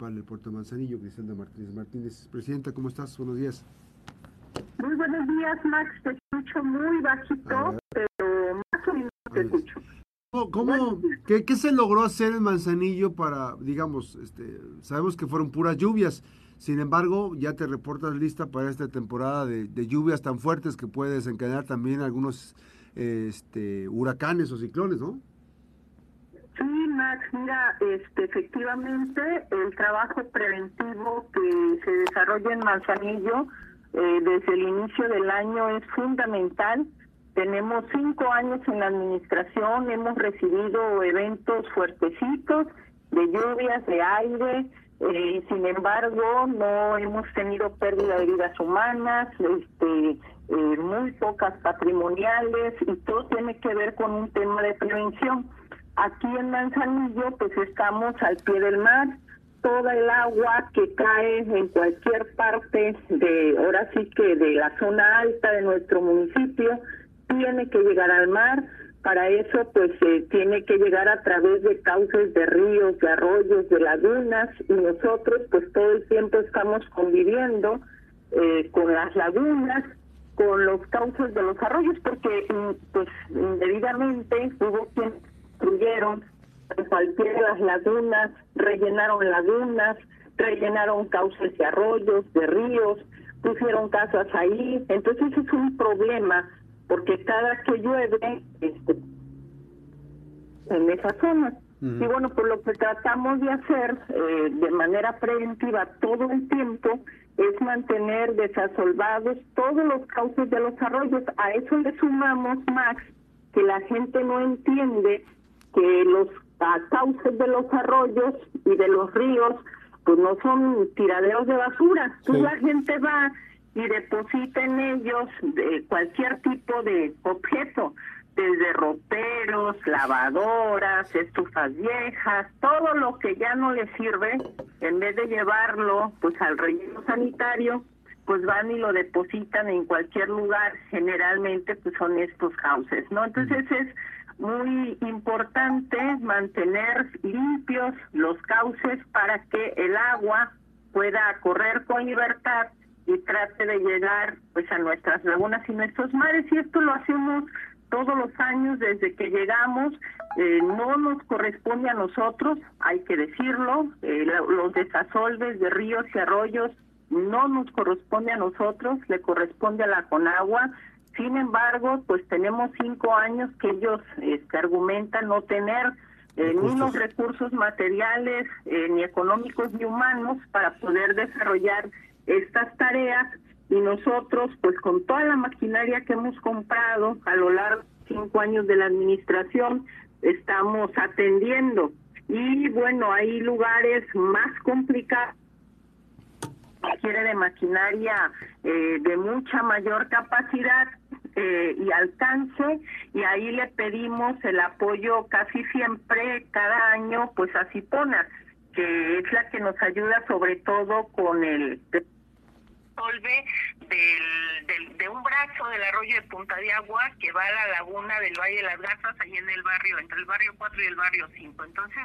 municipal del puerto Manzanillo, Griselda Martínez Martínez. Presidenta, ¿cómo estás? Buenos días. Muy buenos días, Max. Te escucho muy bajito, pero más o menos te escucho. ¿Cómo, qué, qué, se logró hacer en Manzanillo para, digamos, este, sabemos que fueron puras lluvias, sin embargo, ya te reportas lista para esta temporada de, de lluvias tan fuertes que puede desencadenar también algunos este, huracanes o ciclones, ¿no? Max, mira, este, efectivamente el trabajo preventivo que se desarrolla en Manzanillo eh, desde el inicio del año es fundamental tenemos cinco años en la administración, hemos recibido eventos fuertecitos de lluvias, de aire, eh, sin embargo no hemos tenido pérdida de vidas humanas, este, eh, muy pocas patrimoniales y todo tiene que ver con un tema de prevención. Aquí en Manzanillo pues estamos al pie del mar, toda el agua que cae en cualquier parte de, ahora sí que de la zona alta de nuestro municipio, tiene que llegar al mar, para eso pues eh, tiene que llegar a través de cauces de ríos, de arroyos, de lagunas. Y nosotros pues todo el tiempo estamos conviviendo eh, con las lagunas, con los cauces de los arroyos porque mm, pues indebidamente hubo quienes cualquiera de las lagunas, rellenaron lagunas, rellenaron cauces de arroyos, de ríos, pusieron casas ahí, entonces es un problema porque cada que llueve este, en esa zona. Y bueno, pues lo que tratamos de hacer eh, de manera preventiva todo el tiempo es mantener desasolvados todos los cauces de los arroyos. A eso le sumamos, Max, que la gente no entiende que los cauces de los arroyos y de los ríos pues no son tiraderos de basura. Sí. la gente va y deposita en ellos de cualquier tipo de objeto, desde roperos, lavadoras, estufas viejas, todo lo que ya no les sirve, en vez de llevarlo pues al relleno sanitario, pues van y lo depositan en cualquier lugar, generalmente pues son estos cauces, ¿no? Entonces es muy importante mantener limpios los cauces para que el agua pueda correr con libertad y trate de llegar pues a nuestras lagunas y nuestros mares. Y esto lo hacemos todos los años desde que llegamos. Eh, no nos corresponde a nosotros hay que decirlo. Eh, los desasolves de ríos y arroyos no nos corresponde a nosotros le corresponde a la Conagua sin embargo pues tenemos cinco años que ellos este, argumentan no tener eh, ni los recursos materiales eh, ni económicos ni humanos para poder desarrollar estas tareas. Y nosotros pues con toda la maquinaria que hemos comprado a lo largo de cinco años de la administración estamos atendiendo. Y bueno hay lugares más complicados. Requiere de maquinaria eh, de mucha mayor capacidad eh, y alcance y ahí le pedimos el apoyo casi siempre cada año pues a Cipona que es la que nos ayuda sobre todo con el solve de un brazo del arroyo de Punta de Agua que va a la laguna del Valle de las Garzas, ahí en el barrio, entre el barrio 4 y el barrio 5. Entonces,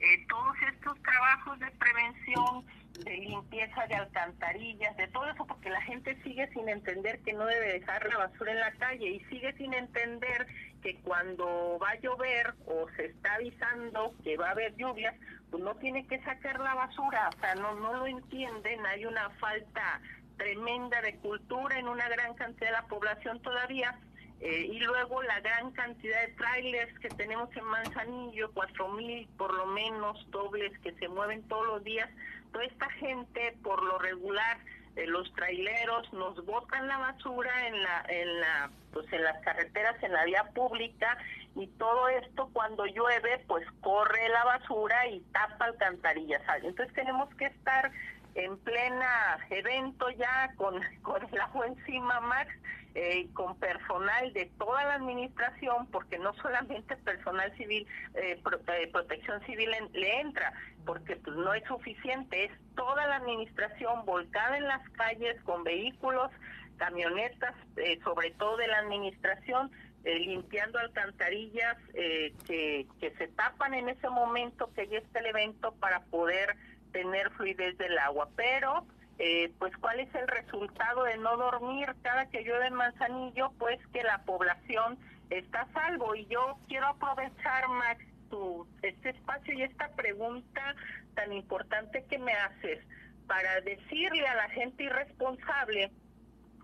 eh, todos estos trabajos de prevención, de limpieza de alcantarillas, de todo eso, porque la gente sigue sin entender que no debe dejar la basura en la calle y sigue sin entender que cuando va a llover o se está avisando que va a haber lluvias, pues no tiene que sacar la basura, o sea, no, no lo entienden, hay una falta tremenda de cultura en una gran cantidad de la población todavía. Eh, y luego la gran cantidad de trailers que tenemos en Manzanillo, cuatro mil por lo menos dobles que se mueven todos los días. Toda esta gente, por lo regular, eh, los traileros nos botan la basura en la, en la, pues en las carreteras, en la vía pública y todo esto cuando llueve, pues corre la basura y tapa alcantarillas. Entonces tenemos que estar en plena evento ya con, con el agua encima, Max, eh, con personal de toda la administración, porque no solamente personal civil, eh, eh, protección civil le entra, porque pues no es suficiente, es toda la administración volcada en las calles con vehículos, camionetas, sobre todo de la administración, limpiando alcantarillas que, que se tapan en ese momento que ya está el evento para poder tener fluidez del agua. Pero, eh, pues, ¿cuál es el resultado de no dormir cada que llueve en Manzanillo? Pues que la población está a salvo. Y yo quiero aprovechar, Max, tu, este espacio y esta pregunta tan importante que me haces para decirle a la gente irresponsable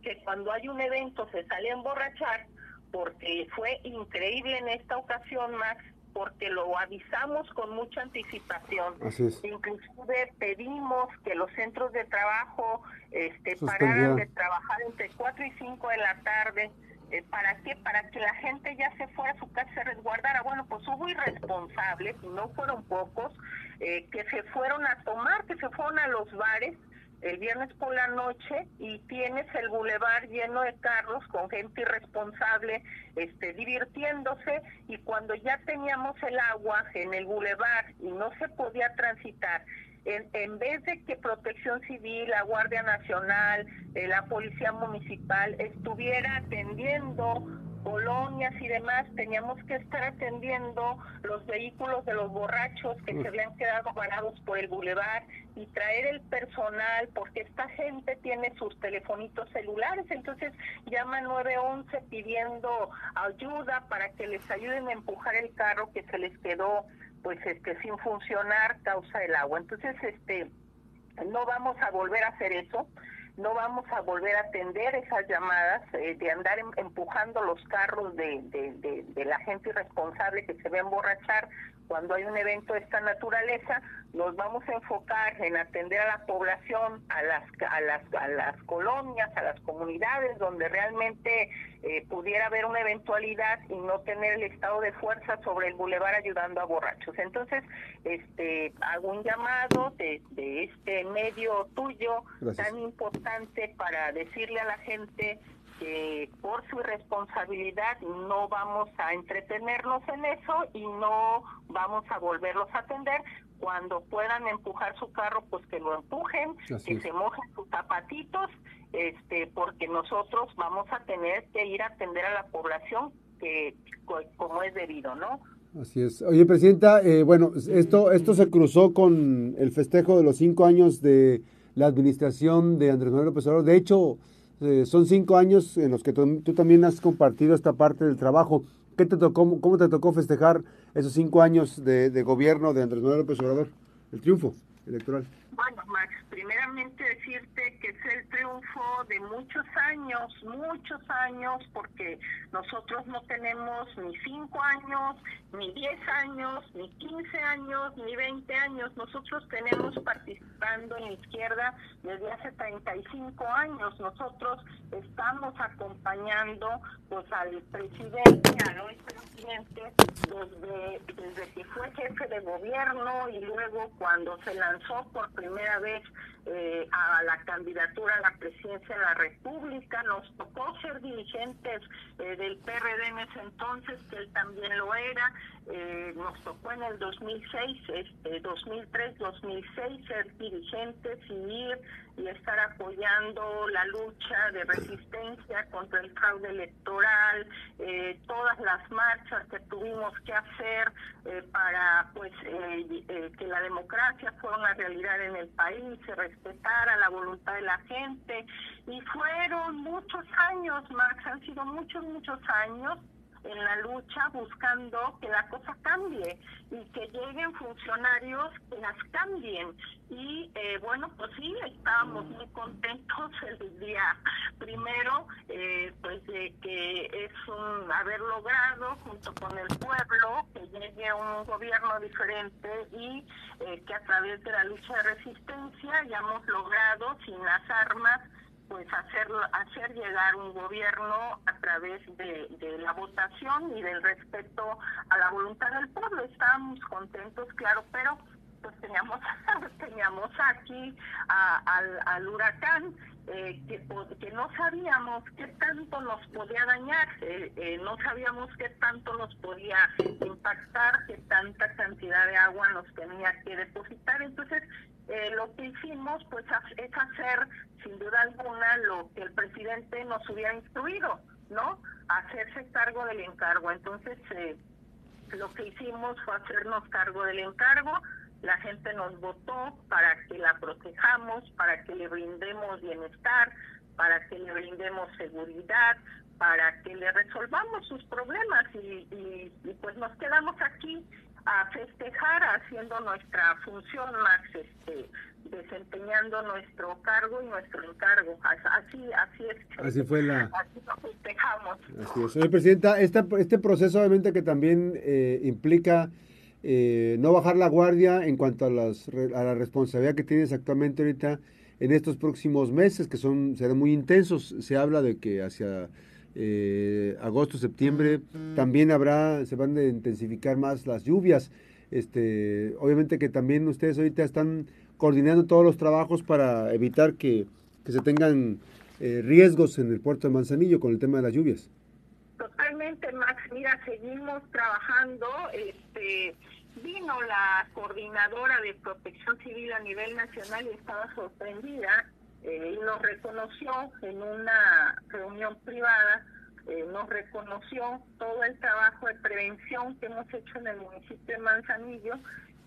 que cuando hay un evento se sale a emborrachar, porque fue increíble en esta ocasión, Max, porque lo avisamos con mucha anticipación. Inclusive pedimos que los centros de trabajo este, pararan de trabajar entre 4 y 5 de la tarde. Eh, ¿Para qué? Para que la gente ya se fuera a su casa se resguardara. Bueno, pues hubo irresponsables, y no fueron pocos, eh, que se fueron a tomar, que se fueron a los bares el viernes por la noche y tienes el bulevar lleno de carros con gente irresponsable este, divirtiéndose y cuando ya teníamos el agua en el bulevar y no se podía transitar, en, en vez de que Protección Civil, la Guardia Nacional, eh, la Policía Municipal estuviera atendiendo colonias y demás, teníamos que estar atendiendo los vehículos de los borrachos que se habían quedado varados por el bulevar y traer el personal, porque esta gente tiene sus telefonitos celulares, entonces llama 911 pidiendo ayuda para que les ayuden a empujar el carro que se les quedó pues este sin funcionar causa del agua. Entonces, este no vamos a volver a hacer eso no vamos a volver a atender esas llamadas eh, de andar em, empujando los carros de, de, la gente irresponsable que se ve emborrachar cuando hay un evento de esta naturaleza, nos vamos a enfocar en atender a la población, a las, a las, a las colonias, a las comunidades donde realmente eh, pudiera haber una eventualidad y no tener el estado de fuerza sobre el bulevar ayudando a borrachos. Entonces, este, hago un llamado de, de este medio tuyo tan importante para decirle a la gente que por su irresponsabilidad no vamos a entretenernos en eso y no vamos a volverlos a atender. Cuando puedan empujar su carro, pues que lo empujen, que se mojen sus zapatitos, este, porque nosotros vamos a tener que ir a atender a la población que como es debido, ¿no? Así es. Oye, Presidenta, eh, bueno, esto, esto se cruzó con el festejo de los cinco años de la administración de Andrés Manuel López Obrador. De hecho, eh, son cinco años en los que tú, también has compartido esta parte del trabajo. ¿Qué te tocó, ¿Cómo te tocó festejar esos cinco años de, de gobierno de Andrés Manuel López Obrador? El triunfo electoral. Bueno, Max, primeramente decirte que es el triunfo de muchos años, muchos años, porque nosotros no tenemos ni cinco años, ni diez años, ni quince años, ni veinte años. Nosotros tenemos participando en izquierda desde hace 35 años. Nosotros estamos acompañando pues al presidente, al hoy presidente, desde, desde que fue jefe de gobierno y luego cuando se lanzó por primera vez eh, a la candidatura a la presidencia de la República. Nos tocó ser dirigentes eh, del PRD en ese entonces, que él también lo era. Eh, nos tocó en el 2006, este, 2003, 2006 ser dirigentes y ir y estar apoyando la lucha de resistencia contra el fraude electoral, todas las marchas que tuvimos que hacer para pues que la democracia fuera una realidad en el país, se a la voluntad de la gente. Y fueron muchos años, Max, han sido muchos, muchos años en la lucha buscando que la cosa cambie y que lleguen funcionarios que las cambien. Y eh, bueno, pues sí, estábamos muy contentos el día primero, eh, pues de que es un haber logrado junto con el pueblo que llegue un gobierno diferente y eh, que a través de la lucha de resistencia hayamos logrado sin las armas pues hacer, hacer llegar un gobierno a través de, la votación y del respeto a la voluntad del pueblo. Estábamos contentos, claro, pero pues teníamos, teníamos aquí al, al huracán eh, que, no sabíamos qué tanto nos podía dañar, eh, eh, no sabíamos qué tanto nos podía impactar, qué tanta cantidad de agua nos tenía que depositar. Entonces, lo que hicimos pues es hacer sin duda alguna lo que el presidente nos hubiera instruido, ¿no? Hacerse cargo del encargo. Entonces, lo que hicimos fue hacernos cargo del encargo la gente nos votó para que la protejamos, para que le brindemos bienestar, para que le brindemos seguridad, para que le resolvamos sus problemas y, y, pues nos quedamos aquí a festejar haciendo nuestra función más este desempeñando nuestro cargo y nuestro encargo. Así así es. Así fue la así lo festejamos. Así es. Señora presidenta este, este proceso obviamente que también eh, implica eh, no bajar la guardia en cuanto a las a la responsabilidad que tienes actualmente ahorita en estos próximos meses que son serán muy intensos se habla de que hacia eh, agosto, septiembre, también habrá, se van a intensificar más las lluvias. Este, obviamente que también ustedes ahorita están coordinando todos los trabajos para evitar que, se tengan eh, riesgos en el puerto de Manzanillo con el tema de las lluvias. Totalmente, Max. Mira, seguimos trabajando. Este, la coordinadora de protección civil a nivel nacional y estaba sorprendida eh, nos reconoció en una reunión privada, eh, nos reconoció todo el trabajo de prevención que hemos hecho en el municipio de Manzanillo.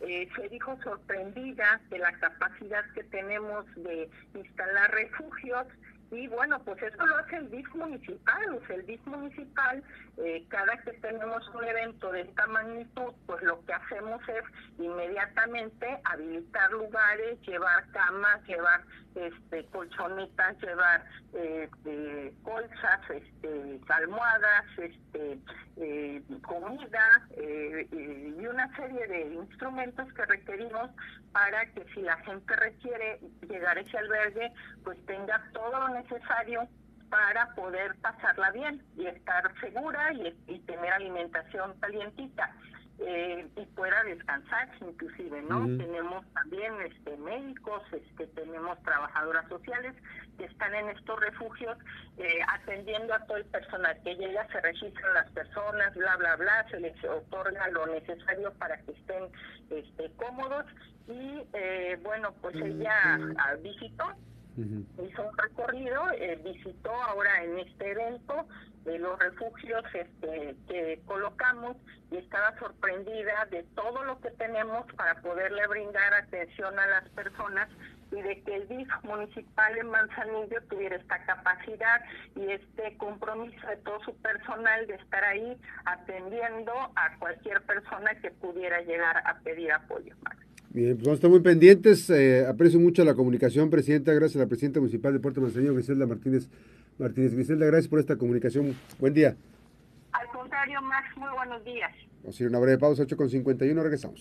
Eh, se dijo sorprendida de la capacidad que tenemos de instalar refugios y bueno, pues eso lo hace el DIF municipal. El DIF municipal, eh, cada que tenemos un evento de esta magnitud, pues lo que hacemos es inmediatamente habilitar lugares, llevar camas, llevar este, colchonetas, llevar eh, colchas, este, almohadas, este, eh, comida eh, y una serie de instrumentos que requerimos para que si la gente requiere llegar a ese albergue, pues tenga todo lo necesario para poder pasarla bien y estar segura y, y tener alimentación calientita eh, y pueda descansar inclusive, ¿no? Tenemos también este médicos, este tenemos trabajadoras sociales que están en estos refugios eh, atendiendo a todo el personal que llega, se registran las personas, bla, bla, bla, se les otorga lo necesario para que estén este, cómodos y eh, bueno, pues ella ah, visitó hizo un recorrido, eh, visitó ahora en este evento de los refugios este, que colocamos y estaba sorprendida de todo lo que tenemos para poderle brindar atención a las personas y de que el DIF municipal en Manzanillo tuviera esta capacidad y este compromiso de todo su personal de estar ahí atendiendo a cualquier persona que pudiera llegar a pedir apoyo. Bien, pues vamos a estar muy pendientes. Eh, aprecio mucho la comunicación, Presidenta. Gracias a la Presidenta Municipal de Puerto Manzanillo, Griselda Martínez Martínez. Griselda, gracias por esta comunicación. Buen día. Al contrario, Max, muy buenos días. Vamos a ir una breve pausa, 8 con 51, regresamos.